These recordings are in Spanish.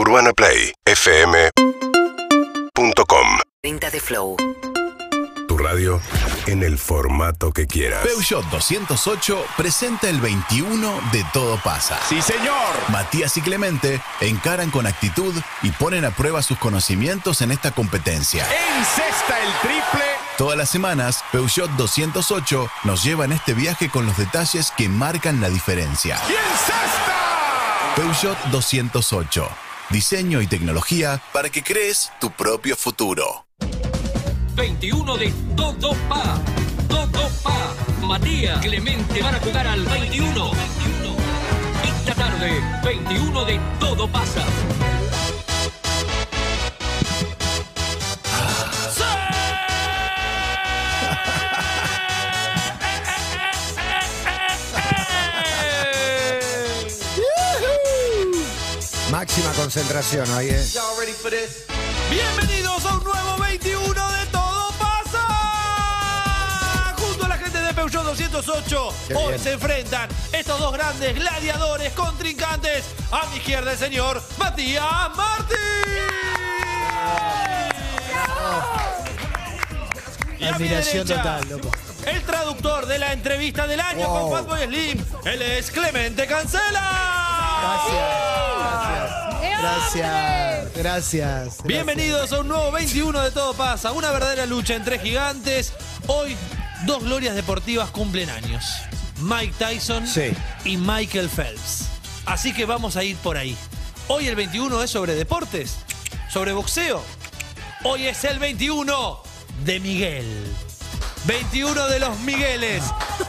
UrbanaPlayFM.com 30 de Flow. Tu radio en el formato que quieras. Peugeot 208 presenta el 21 de Todo pasa. ¡Sí, señor! Matías y Clemente encaran con actitud y ponen a prueba sus conocimientos en esta competencia. Encesta el triple. Todas las semanas, Peugeot 208 nos lleva en este viaje con los detalles que marcan la diferencia. ¡Y encesta! Peugeot 208. Diseño y tecnología para que crees tu propio futuro. 21 de Todo Pa. Todo Pa. Matías, Clemente van a jugar al 21. Esta tarde, 21 de Todo pasa. Concentración hoy, ¿eh? Bienvenidos a un nuevo 21 de Todo Pasa. Junto a la gente de Peugeot 208, Qué hoy bien. se enfrentan estos dos grandes gladiadores contrincantes. A mi izquierda el señor Matías Martín. Y a mi Admiración derecha, total, loco. El traductor de la entrevista del año Wow. con Fatboy Slim, él es Clemente Cancela. Gracias, gracias. Bienvenidos a un nuevo 21 de Todo Pasa, una verdadera lucha entre gigantes. Hoy, dos glorias deportivas cumplen años. Mike Tyson Sí. y Michael Phelps. Así que vamos a ir por ahí. Hoy el 21 es sobre deportes, sobre boxeo. Hoy es el 21 de Miguel. 21 de los Migueles.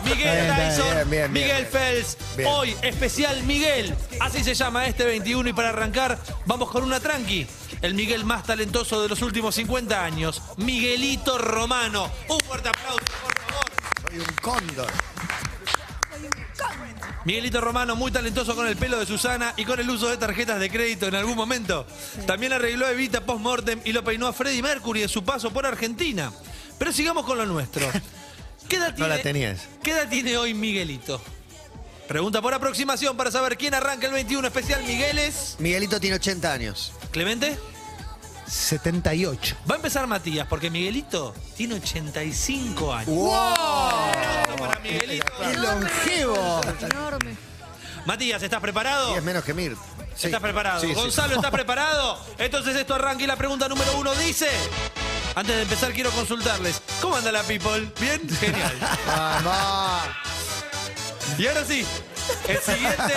Miguel Bien, bien, Tyson, bien, bien, Miguel bien. Phelps. Bien. Hoy especial Miguel. Así se llama este 21 y para arrancar vamos con una tranqui. El Miguel más talentoso de los últimos 50 años, Miguelito Romano. Un fuerte aplauso, por favor. Soy un cóndor. Miguelito Romano, muy talentoso con el pelo de Susana y con el uso de tarjetas de crédito en algún momento. También arregló a Evita post-mortem y lo peinó a Freddie Mercury en su paso por Argentina. Pero sigamos con lo nuestro. ¿Qué edad No tiene, la tenías. ¿Qué edad tiene hoy Miguelito? Pregunta por aproximación para saber quién arranca el 21 especial Migueles. Miguelito tiene 80 años. Clemente. 78. Va a empezar Matías, porque Miguelito tiene 85 años. ¡Wow! Para Miguelito. ¡Qué longevo! Enorme. Matías, ¿estás preparado? Y es menos que Mirt. Sí. ¿Estás preparado? Sí, sí. Gonzalo, ¿estás preparado? Entonces esto arranca y la pregunta número uno dice... Antes de empezar quiero consultarles. ¿Cómo anda la people? ¿Bien? Genial. ¡Vamos! Y ahora sí, el siguiente...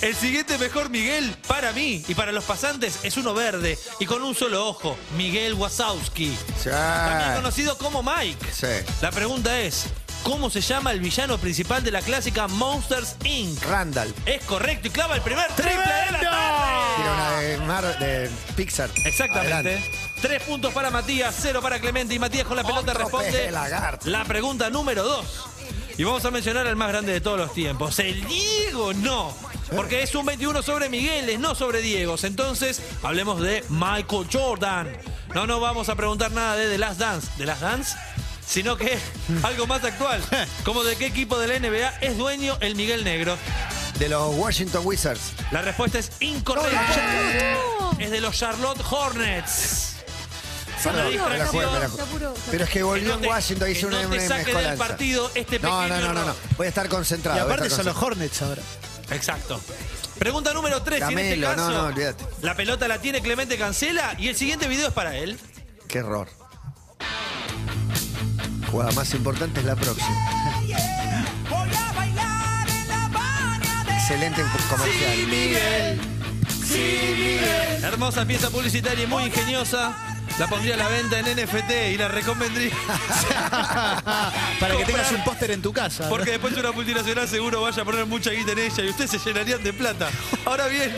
El siguiente mejor Miguel para mí y para los pasantes es uno verde y con un solo ojo, Miguel Wazowski. Sí. También conocido como Mike. Sí. La pregunta es, ¿cómo se llama el villano principal de la clásica Monsters Inc? Randall. Es correcto y clava el primer triple de la tarde. Tira una de, Mar- de Pixar. Exactamente. Adelante. Tres puntos para Matías, cero para Clemente y Matías con la pelota Otro responde la pregunta número dos. Y vamos a mencionar al más grande de todos los tiempos. El Diego no. Porque es un 21 sobre Migueles, no sobre Diegos. Entonces, hablemos de Michael Jordan. No nos vamos a preguntar nada de The Last Dance. ¿The Last Dance? Sino que algo más actual. Como de qué equipo de la NBA es dueño el Miguel Negro. De los Washington Wizards. La respuesta es incorrecta. Es de los Charlotte Hornets. Me la me la Se. Pero es que volvió en Washington, hizo una, no te una saque del mezcolanza. partido este No, pequeño no, no, no, no. error. Voy a estar concentrado. Y voy a aparte estar son los concentrado. Hornets ahora. Exacto. Pregunta número 3. en este Camelo, caso, no, no, olvídate. la pelota la tiene Clemente Cancela y el siguiente video es para él. Qué error. Jugada más importante es la próxima. Excelente comercial. Miguel. Sí, Miguel. Hermosa pieza publicitaria y muy ingeniosa. La pondría a la venta en NFT y la reconvendría. Para que tengas un póster en tu casa. Porque después una multinacional seguro vaya a poner mucha guita en ella y ustedes se llenarían de plata. Ahora bien,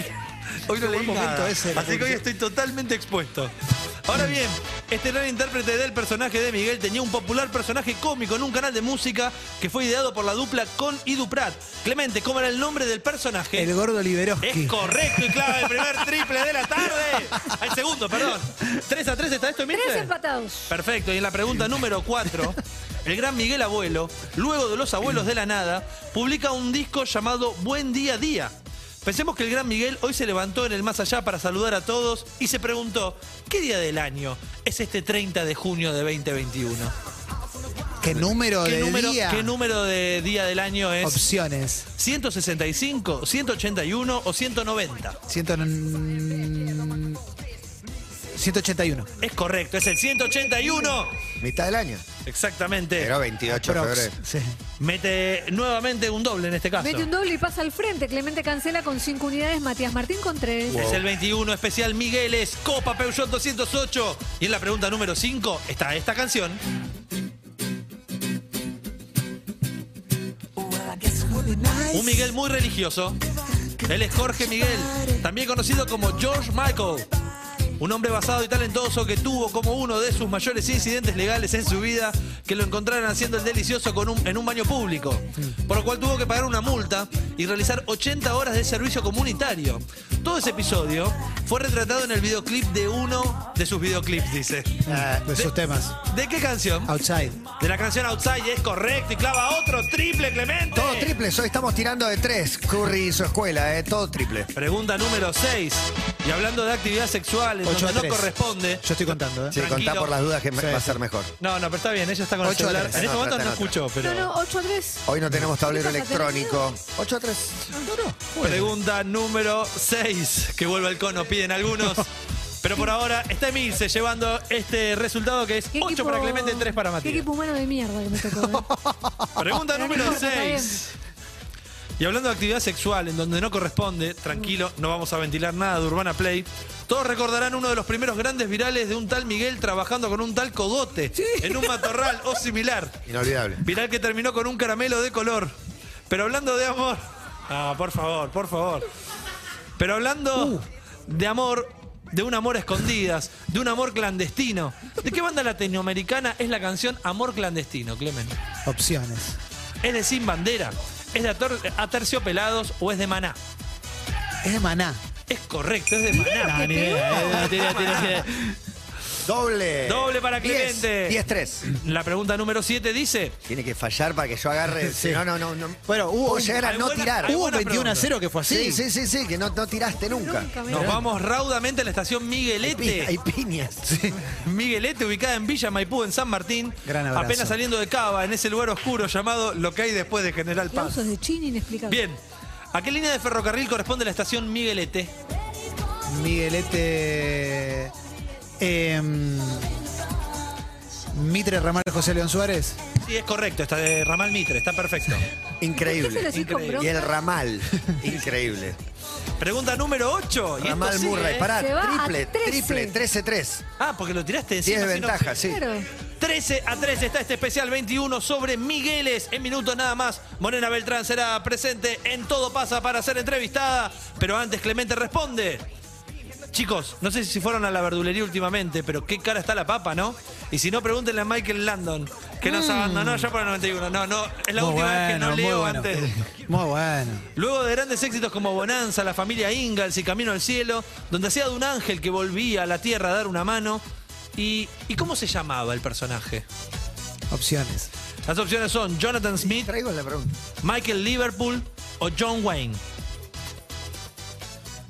hoy no leí buen momento nada, ese así que hoy estoy totalmente expuesto. Ahora bien, este gran intérprete del personaje de Miguel tenía un popular personaje cómico en un canal de música que fue ideado por la dupla Con y Duprat. Clemente, ¿cómo era el nombre del personaje? El gordo Liberoski. Es correcto y clava el primer triple de la tarde. El segundo, perdón. 3 a 3 está esto, Mirce? Tres empatados. Perfecto, y en la pregunta número 4, el gran Miguel Abuelo, luego de Los Abuelos de la Nada, publica un disco llamado Buen Día Día. Pensemos que el gran Miguel hoy se levantó en el más allá para saludar a todos y se preguntó, ¿qué día del año es este 30 de junio de 2021? ¿Qué número ¿Qué de número, día? ¿Qué número de día del año es? Opciones. 165, 181 o 190. Ciento... 181. Es correcto, es el 181. Mitad del año. Exactamente. Pero 28 de Prox. febrero. Sí. Mete nuevamente un doble en este caso. Mete un doble y pasa al frente. Clemente cancela con 5 unidades. Matías Martín con 3. Es el 21 especial Migueles, Copa Peugeot 208. Y en la pregunta número 5 está esta canción. Un Miguel muy religioso. Él es Jorge Miguel, también conocido como George Michael. Un hombre basado y talentoso que tuvo como uno de sus mayores incidentes legales en su vida que lo encontraran haciendo el delicioso con un- en un baño público. Por lo cual tuvo que pagar una multa y realizar 80 horas de servicio comunitario. Todo ese episodio fue retratado en el videoclip de uno de sus videoclips, dice. Ah, de sus temas. ¿De qué canción? Outside. De la canción Outside, es correcto. Y clava otro triple, Clemente. Todo triple, hoy estamos tirando de tres. Curry y su escuela, ¿eh? Todo triple. Pregunta número 6. Y hablando de actividad sexual, en 8 a donde no 3. corresponde. Yo estoy contando, ¿eh? Sí, Tranquilo. contá por las dudas que me- Sí, va a sí. ser mejor. No, no, pero está bien, ella está con el Ocho a celular. tres. En este No, momento trata no en otra. escuchó, pero. No, no, 8 a 3. Hoy no tenemos tablero ¿Qué pasa? electrónico. 8 a 3. Pregunta número 6. Que vuelva el cono, piden algunos. Pero por ahora está Emilce llevando este resultado que es ¿Qué 8 equipo- para Clemente, 3 para Qué Matías. equipo humano de mierda que me tocó. ¿eh? Pregunta Pero no número importa, está 6. Y hablando de actividad sexual en donde no corresponde, tranquilo, no vamos a ventilar nada de Urbana Play. Todos recordarán uno de los primeros grandes virales de un tal Miguel trabajando con un tal cogote en un matorral o similar. Inolvidable. Viral que terminó con un caramelo de color. Pero hablando de amor. Ah, por favor, por favor. Pero hablando de amor, de un amor a escondidas, de un amor clandestino. ¿De qué banda latinoamericana es la canción Amor Clandestino, Clemen? Opciones. ¿Es de Sin Bandera? ¿Es de Ator- Aterciopelados o es de Maná? Es de Maná. Es correcto, es de Maná. No, ni eh, idea. Doble. Doble para Clemente. 10-3. La pregunta número 7 dice. Tiene que fallar para que yo agarre. Sí. No, no, no. no. Bueno, hubo un- llegar a hay no buena- tirar. hay Hubo buena 21 a 0 que fue así. Sí, sí, sí, sí, que no, no tiraste nunca. Nos vamos raudamente a la estación Hay, Miguelete. pi- hay piñas. Miguelete, ubicada en Villa Maipú, en San Martín. Gran abrazo. Apenas saliendo de Cava, en ese lugar oscuro llamado lo que hay después de General Paz. De Chini inexplicable. Bien. ¿A qué línea de ferrocarril corresponde la estación Miguelete? Miguelete. Em, Mitre Ramal José León Suárez. Sí, es correcto, está de Ramal Mitre, está perfecto. ¿Por qué se lo Increíble. Increíble. Y el ramal. Increíble. Pregunta número 8. Y esto Ramal Murray. ¿eh? Pará, Se va a triple, 13. triple, 13-3. Ah, porque lo tiraste 10 encima. de si no- ventaja, sí. Claro. 13 a 13 está este especial 21 sobre Migueles. En minutos nada más, Morena Beltrán será presente en Todo Pasa para ser entrevistada. Pero antes Clemente responde. Chicos, no sé si fueron a la verdulería últimamente, pero qué cara está la papa, ¿no? Y si no, pregúntenle a Michael Landon, que nos abandonó ya por el 91. No, no, es la Muy última vez que no leo bueno. antes. Muy bueno. Luego de grandes éxitos como Bonanza, La familia Ingalls y Camino al Cielo, donde hacía de un ángel que volvía a la tierra a dar una mano. ¿Y, ¿y cómo se llamaba el personaje? Opciones. Las opciones son Jonathan Smith, Traigo la pregunta. Michael Liverpool o John Wayne.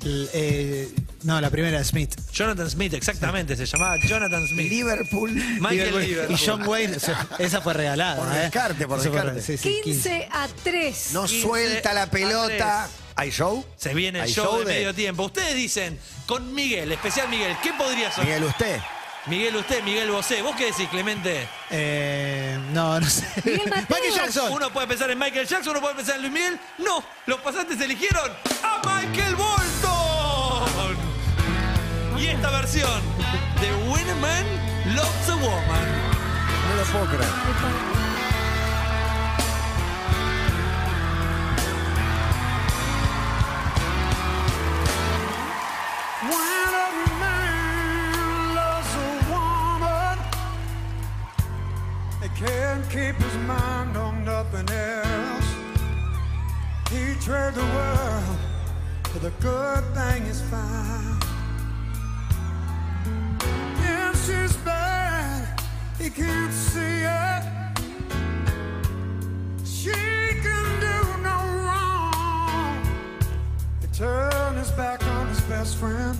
L- eh, no, la primera Smith. Jonathan Smith, exactamente, se llamaba Jonathan Smith. Liverpool. Michael Liverpool. Y John Wayne, o sea, esa fue regalada. Por ¿eh? descarte, por Eso fue- descarte. sí, sí, 15 a 3. No 15 suelta la pelota. ¿Hay show? Se viene el ¿Hay show, de, medio tiempo. Ustedes dicen, con Miguel, especial Miguel, ¿qué podría ser? Miguel, usted. Miguel usted, Miguel Bosé. ¿Vos qué decís, Clemente? Eh, no, no sé. Michael Jackson. Uno puede pensar en Michael Jackson, uno puede pensar en Luis Miguel. No, los pasantes eligieron a Michael Bolton. Versión de When a Man Loves a Woman. No lo puedo creer. When a man loves a woman, he can't keep his mind on nothing else. He trade the world for the good thing is found. He can't see it. She can do no wrong. He looks back on his best friend,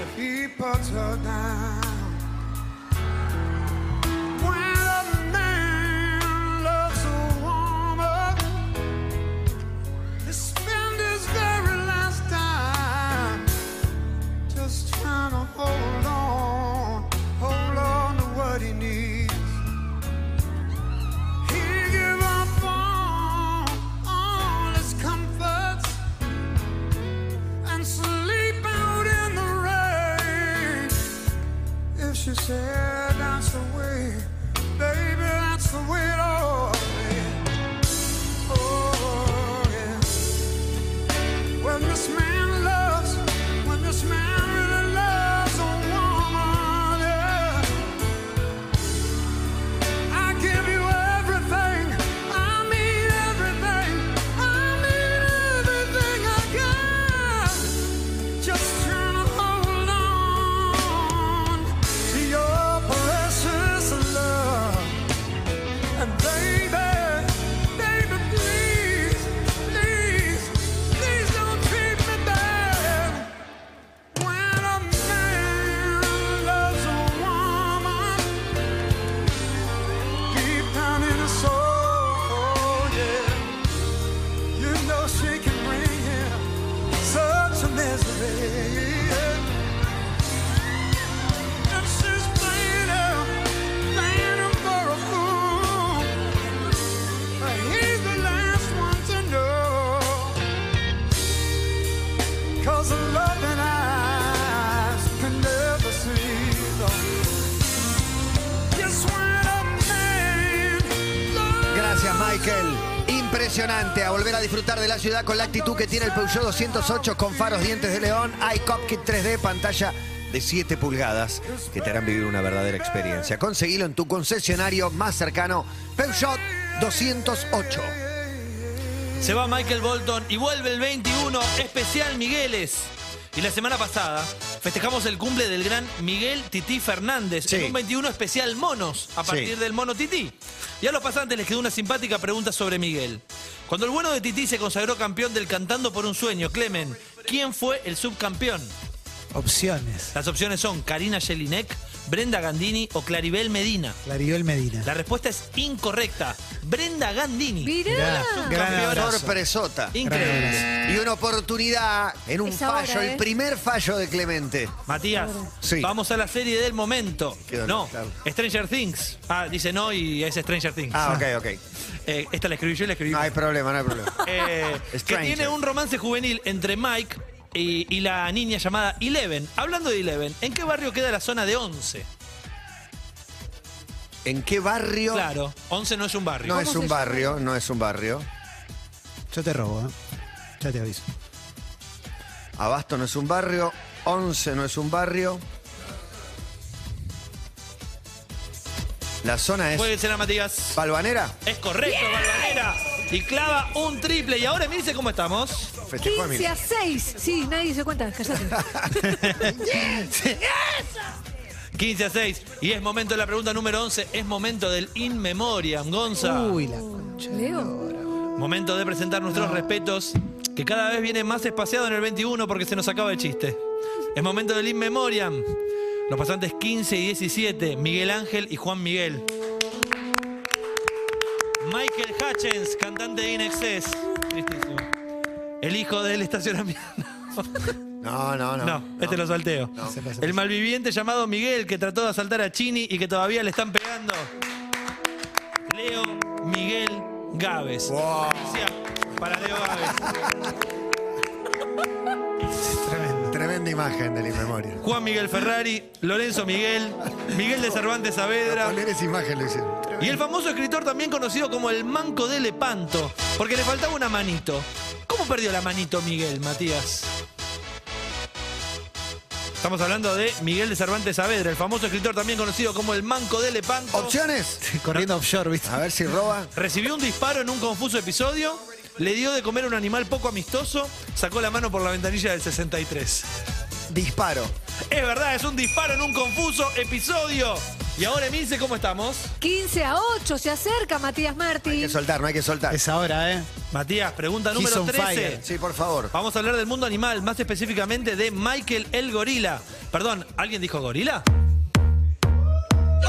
and he puts her down. Impresionante a volver a disfrutar de la ciudad con la actitud que tiene el Peugeot 208 con faros dientes de león, iCockpit 3D, pantalla de 7 pulgadas que te harán vivir una verdadera experiencia. Conseguilo en tu concesionario más cercano, Peugeot 208. Se va Michael Bolton y vuelve el 21, especial Migueles. Y la semana pasada festejamos el cumple del gran Miguel Tití Fernández Sí. en un 21 especial Monos, a partir Sí. del mono Tití. Y a los pasantes les quedó una simpática pregunta sobre Miguel. Cuando el bueno de Tití se consagró campeón del Cantando por un Sueño, Clemen, ¿quién fue el subcampeón? Opciones. Las opciones son Karina Jelinek, Brenda Gandini o Claribel Medina. Claribel Medina. La respuesta es incorrecta. Brenda Gandini. Mirá. Mirá, gran. Sorpresota. Increíble. Y una oportunidad en un Es ahora, fallo, ¿eh? el primer fallo de Clemente. Matías, Sí. vamos a la serie del momento. Qué dolor, No, claro. Stranger Things. Ah, dice no y es Stranger Things. Ah, ok, ok. Eh, esta la escribí yo y la escribí. No hay problema, no hay problema. Eh, que Stranger. tiene un romance juvenil entre Mike y, y la niña llamada Eleven. Hablando de Eleven, ¿en qué barrio queda la zona de Once? ¿En qué barrio? Claro, Once no es un barrio. No es un barrio, no es un barrio. Yo te robo, ¿eh? Ya te aviso. Abasto no es un barrio. Once no es un barrio. La zona es Puede ser a Matías. Balvanera. Es correcto, Balvanera. Y clava un triple. Y ahora mirse cómo estamos. Festejó 15 a 6. Sí, nadie se cuenta. Cállate. 15 a 6. Y es momento de la pregunta número 11. Es momento del In Memoriam, Gonza. Uy, la concha. Leo. Momento de presentar nuestros respetos, que cada vez viene más espaciado en el 21 porque se nos acaba el chiste. Es momento del In Memoriam. Los pasantes 15 y 17, Miguel Ángel y Juan Miguel. Michael Hutchins, cantante de Inexcess. Tristísimo. El hijo del estacionamiento. No, no, no. No, este lo salteo. Se pasa. El malviviente llamado Miguel que trató de asaltar a Chini y que todavía le están pegando. Leo Miguel Gávez. Wow. Para Leo Gávez. Tremenda, tremenda imagen de la inmemoria. Juan Miguel Ferrari, Lorenzo Miguel, Miguel de Cervantes Saavedra Poner esa imagen lo hicieron. y el famoso escritor también conocido como el Manco de Lepanto, porque le faltaba una manito. ¿Cómo perdió la manito Miguel, Matías? Estamos hablando de Miguel de Cervantes Saavedra, el famoso escritor también conocido como el Manco de Lepanto. ¿Opciones? Corriendo offshore, ¿viste? A ver si roba. Recibió un disparo en un confuso episodio, le dio de comer a un animal poco amistoso, sacó la mano por la ventanilla del 63. Disparo. Es verdad, es un disparo en un confuso episodio. Y ahora, Emilce, ¿cómo estamos? 15 a 8 se acerca Matías No hay Martín. que soltar, no hay que soltar. Es ahora, ¿eh? Matías, pregunta He's número on 13. fire. Sí, por favor. Vamos a hablar del mundo animal, más específicamente de Michael el gorila. Perdón, ¿alguien dijo gorila?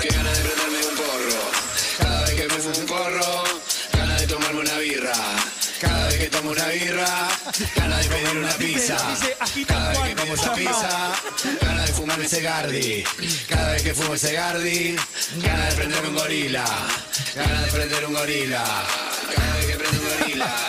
Qué ganas de prenderme un porro. Cada vez que me fumo un porro, Una birra, ganas de pedir una pizza. Cada vez que como esa pizza, ganas de fumarme ese Gardi. Cada vez que fumo ese Gardi, ganas de prender un gorila. Ganas de prender un gorila. Cada vez que prendo un gorila.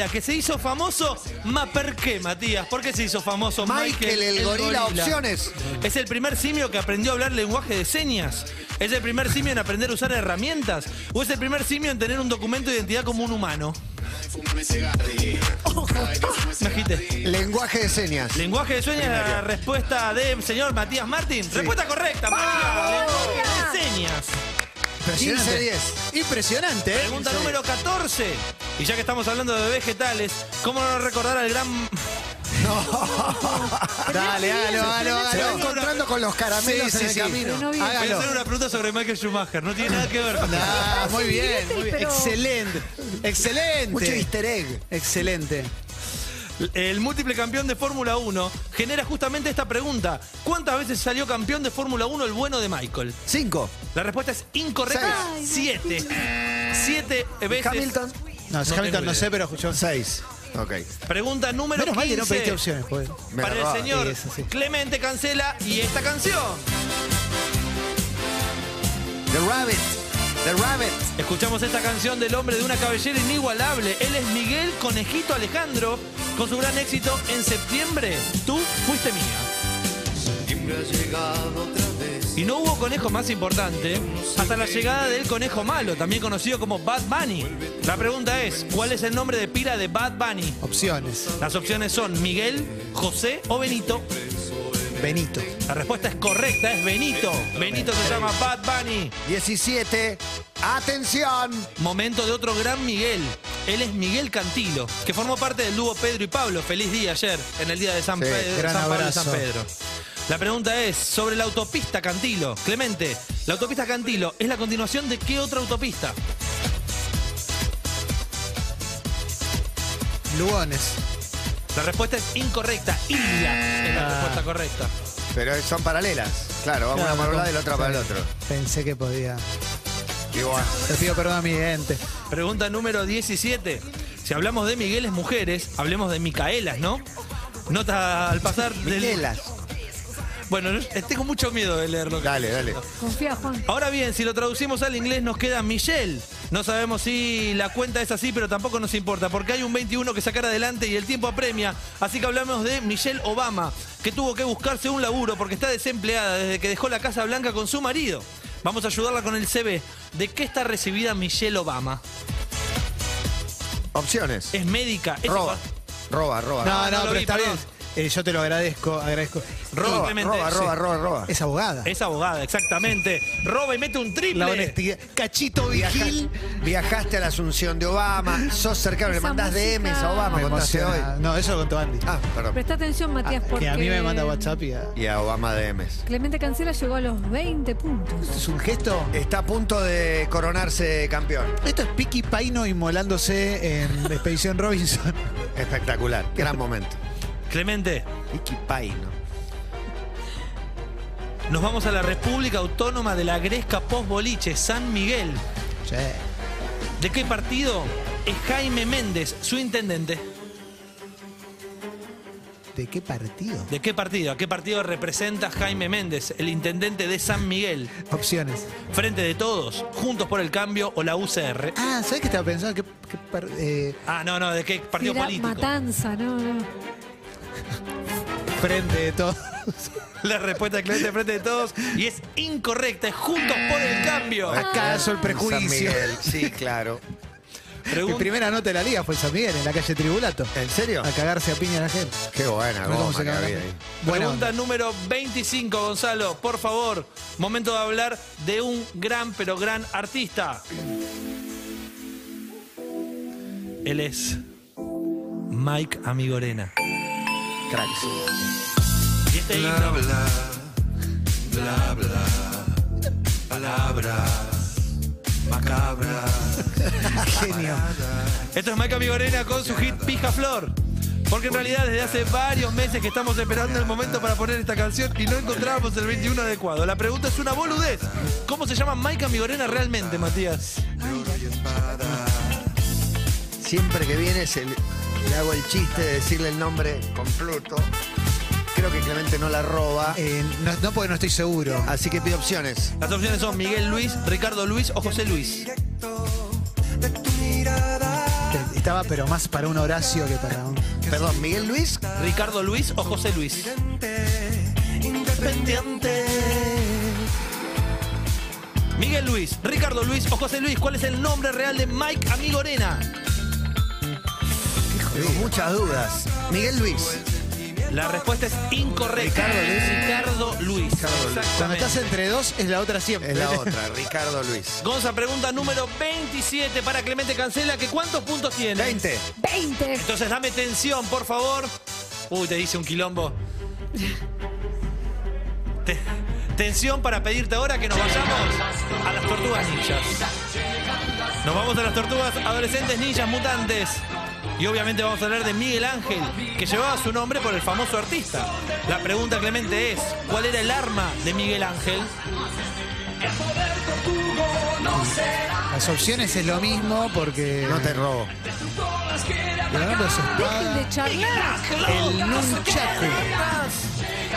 Gorila, que se hizo famoso. ¿Ma per qué, Matías? ¿Por qué se hizo famoso Michael, Michael el gorila, opciones. Es el primer simio que aprendió a hablar lenguaje de señas. ¿Es el primer simio en aprender a usar herramientas? ¿O es el primer simio en tener un documento de identidad como un humano? Me agité. Lenguaje de señas. Lenguaje de señas, la respuesta de señor Matías Martín. Respuesta correcta, Matías. Lenguaje de señas. Impresionante. 15-10. Impresionante, ¿eh? Pregunta número 14. Y ya que estamos hablando de vegetales, ¿cómo no recordar al gran Dale, hágalo, hágalo, Se va encontrando con los caramelos Sí, sí, en el sí. camino. Pero no. Voy a Hágalo. hacer una pregunta sobre Michael Schumacher. No tiene nada que ver con Ah, muy bien, muy bien. Pero- Excelente. Excelente. Mucho easter egg. Excelente. El múltiple campeón de Fórmula 1 genera justamente esta pregunta. ¿Cuántas veces salió campeón de Fórmula 1 el bueno de Michael? Cinco. La respuesta es incorrecta. Seis. Siete. Siete veces. Hamilton. No, No Hamilton no sé, pero yo. Seis. Ok. Pregunta número Menos mal que no 15. pediste opciones, pues. Me Para el roba. señor Eso sí. Clemente Cancela y esta canción. The Rabbit. The Rabbit. Escuchamos esta canción del hombre de una cabellera inigualable. Él es Miguel Conejito Alejandro, con su gran éxito en septiembre. Tú fuiste mía. Y no hubo conejo más importante hasta la llegada del conejo malo, también conocido como Bad Bunny. La pregunta es, ¿cuál es el nombre de pila de Bad Bunny? Opciones. Las opciones son Miguel, José o Benito. Benito. La respuesta es correcta, es Benito. Benito se llama Bad Bunny. 17. Atención. Momento de otro gran Miguel. Él es Miguel Cantilo, que formó parte del dúo Pedro y Pablo. Feliz día ayer, en el día de San, Sí, Pedro, gran San Pablo y abrazo. San Pedro. La pregunta es sobre la autopista Cantilo. Clemente, la autopista Cantilo es la continuación de qué otra autopista? Lugones. La respuesta es incorrecta. India es la Ah. respuesta correcta. Pero son paralelas. Claro, vamos Claro, una para un lado y la otra para el otro. Pensé que podía. Igual. Te pido perdón a mi gente. Pregunta número 17. Si hablamos de Migueles mujeres, hablemos de Micaelas, ¿no? Nota al pasar del... Miquelas. Bueno, no- tengo mucho miedo de leerlo. Dale, dale. Confía, Juan. Ahora bien, si lo traducimos al inglés nos queda Michelle. No sabemos si la cuenta es así, pero tampoco nos importa, porque hay un 21 que sacar adelante y el tiempo apremia. Así que hablamos de Michelle Obama, que tuvo que buscarse un laburo porque está desempleada desde que dejó la Casa Blanca con su marido. Vamos a ayudarla con el CV. ¿De qué está recibida Michelle Obama? Opciones. ¿Es médica? ¿Es Roba. Roba, roba. No, no no, pero vi, está perdón. bien. Eh, yo te lo agradezco, agradezco. Roba, roba, roba, roba, roba. Es abogada. Es abogada, exactamente. Roba y mete un triple. La honestidad. Cachito Viaja- Vigil. viajaste a la Asunción de Obama, sos cercano, le Esa mandás música. DMs a Obama, Me contaste hoy. emociona. No, eso lo contó Andy. Ah, perdón. Presta atención, Matías, porque... que a mí me manda WhatsApp y a- Y a Obama DMs. Clemente Cancela llegó a los 20 puntos. ¿Esto es un gesto? Está a punto de coronarse campeón. Esto es Piqui Paino inmolándose en Expedición Robinson. Espectacular, gran momento. Clemente, Vicky Paino. nos vamos a la República Autónoma de la Gresca Post Boliche, San Miguel. Che. ¿De qué partido es Jaime Méndez, su intendente? ¿De qué partido? ¿De qué partido? ¿A qué partido representa Jaime Méndez, el intendente de San Miguel? Opciones. Frente de todos, Juntos por el Cambio o la UCR. Ah, ¿sabes qué estaba pensando? ¿Qué, qué par- eh, Ah, no, no, ¿de qué partido político? Matanza, no, no. Frente de todo. La respuesta de Clemente frente de todos y es incorrecta, es Juntos por el Cambio. ¿Acaso el San prejuicio? Miguel, sí, claro. Mi primera nota de la liga fue San Miguel, en la calle Tribulato. ¿En serio? A cagarse a piña a la gente. Qué buena, cómo goma se que había ahí. Buena Pregunta onda. número 25, Gonzalo. Por favor, momento de hablar de un gran, pero gran artista. Él es Mike Amigorena. Cracks. Y este himno. Genio. Esto es Mike Amigorena con su hit Pija Flor. Porque en realidad desde hace varios meses que estamos esperando el momento para poner esta canción y no encontrábamos el 21 adecuado. La pregunta es una boludez. ¿Cómo se llama Mike Amigorena realmente, Matías? Siempre que viene se le, le hago el chiste de decirle el nombre completo. Creo que Clemente no la roba. Eh, no, no, porque no estoy seguro. Así que pido opciones. Las opciones son Miguel Luis, Ricardo Luis o José Luis. Estaba, pero más para un Horacio que para un. Perdón, Miguel Luis. Ricardo Luis o José Luis. Miguel Luis, Ricardo Luis o José Luis, ¿cuál es el nombre real de Mike Amigorena? Tengo muchas dudas. Miguel Luis. La respuesta es incorrecta. Ricardo Luis. Ricardo Luis. Ricardo Luis. Cuando Exactamente. estás entre dos, es la otra siempre. Es la otra, Ricardo Luis. Gonza, pregunta número 27 para Clemente Cancela, que ¿cuántos puntos tiene? 20. 20. Entonces dame tensión, por favor. Uy, te dice un quilombo. Te- tensión para pedirte ahora que nos vayamos a las tortugas ninjas. Nos vamos a las tortugas adolescentes ninjas mutantes. Y obviamente vamos a hablar de Miguel Ángel, que llevaba su nombre por el famoso artista. La pregunta, Clemente, es: ¿cuál era el arma de Miguel Ángel? Las opciones es lo mismo porque. No te robo. Dejen de charlar. El nunchaku.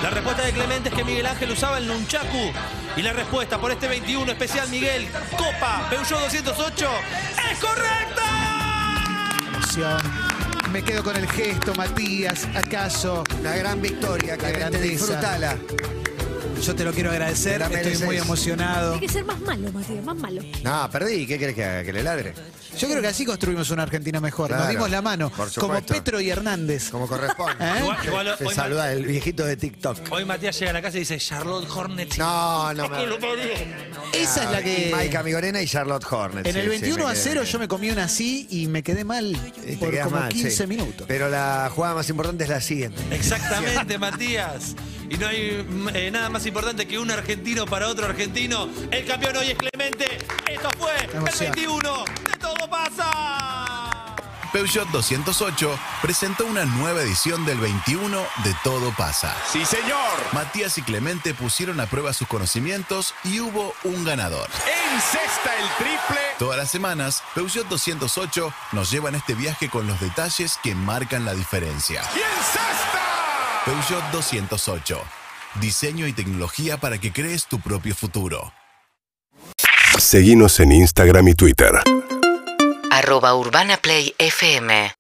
La respuesta de Clemente es que Miguel Ángel usaba el nunchaku. Y la respuesta por este 21 especial Miguel Copa Peugeot 208 es correcta. Emoción. Me quedo con el gesto, Matías. ¿Acaso? Una gran victoria, grandeza. Disfrútala. Yo te lo quiero agradecer. La Estoy mereces. muy emocionado. Hay que ser más malo, Matías, más malo. No, perdí. ¿Qué querés que haga? ¿Que le ladre? Yo creo que así construimos una Argentina mejor. Nos Claro, dimos la mano. por Como supuesto. Petro y Hernández. Como corresponde. ¿Eh? Igual- igual Se hoy, saluda el viejito de TikTok. hoy Matías llega a la casa y dice Charlotte Hornets. No, no me. Esa es la que. Mike Amigorena y Charlotte Hornet. En sí, el sí, 21 me a quedé 0 bien. yo me comí una así y me quedé mal Y te por como mal, 15 sí. minutos. Pero la jugada más importante es la siguiente. Exactamente, Matías. Y no hay eh, nada más importante que un argentino para otro argentino. El campeón hoy es Clemente. Esto fue el Emoción. 21 de Todo Pasa. Peugeot 208 presentó una nueva edición del 21 de Todo pasa. Sí, señor. Matías y Clemente pusieron a prueba sus conocimientos y hubo un ganador. Encesta el triple. Todas las semanas, Peugeot 208 nos lleva en este viaje con los detalles que marcan la diferencia. Y encesta. Peugeot 208. Diseño y tecnología para que crees tu propio futuro. Seguimos en Instagram y Twitter. arroba Urbana Play FM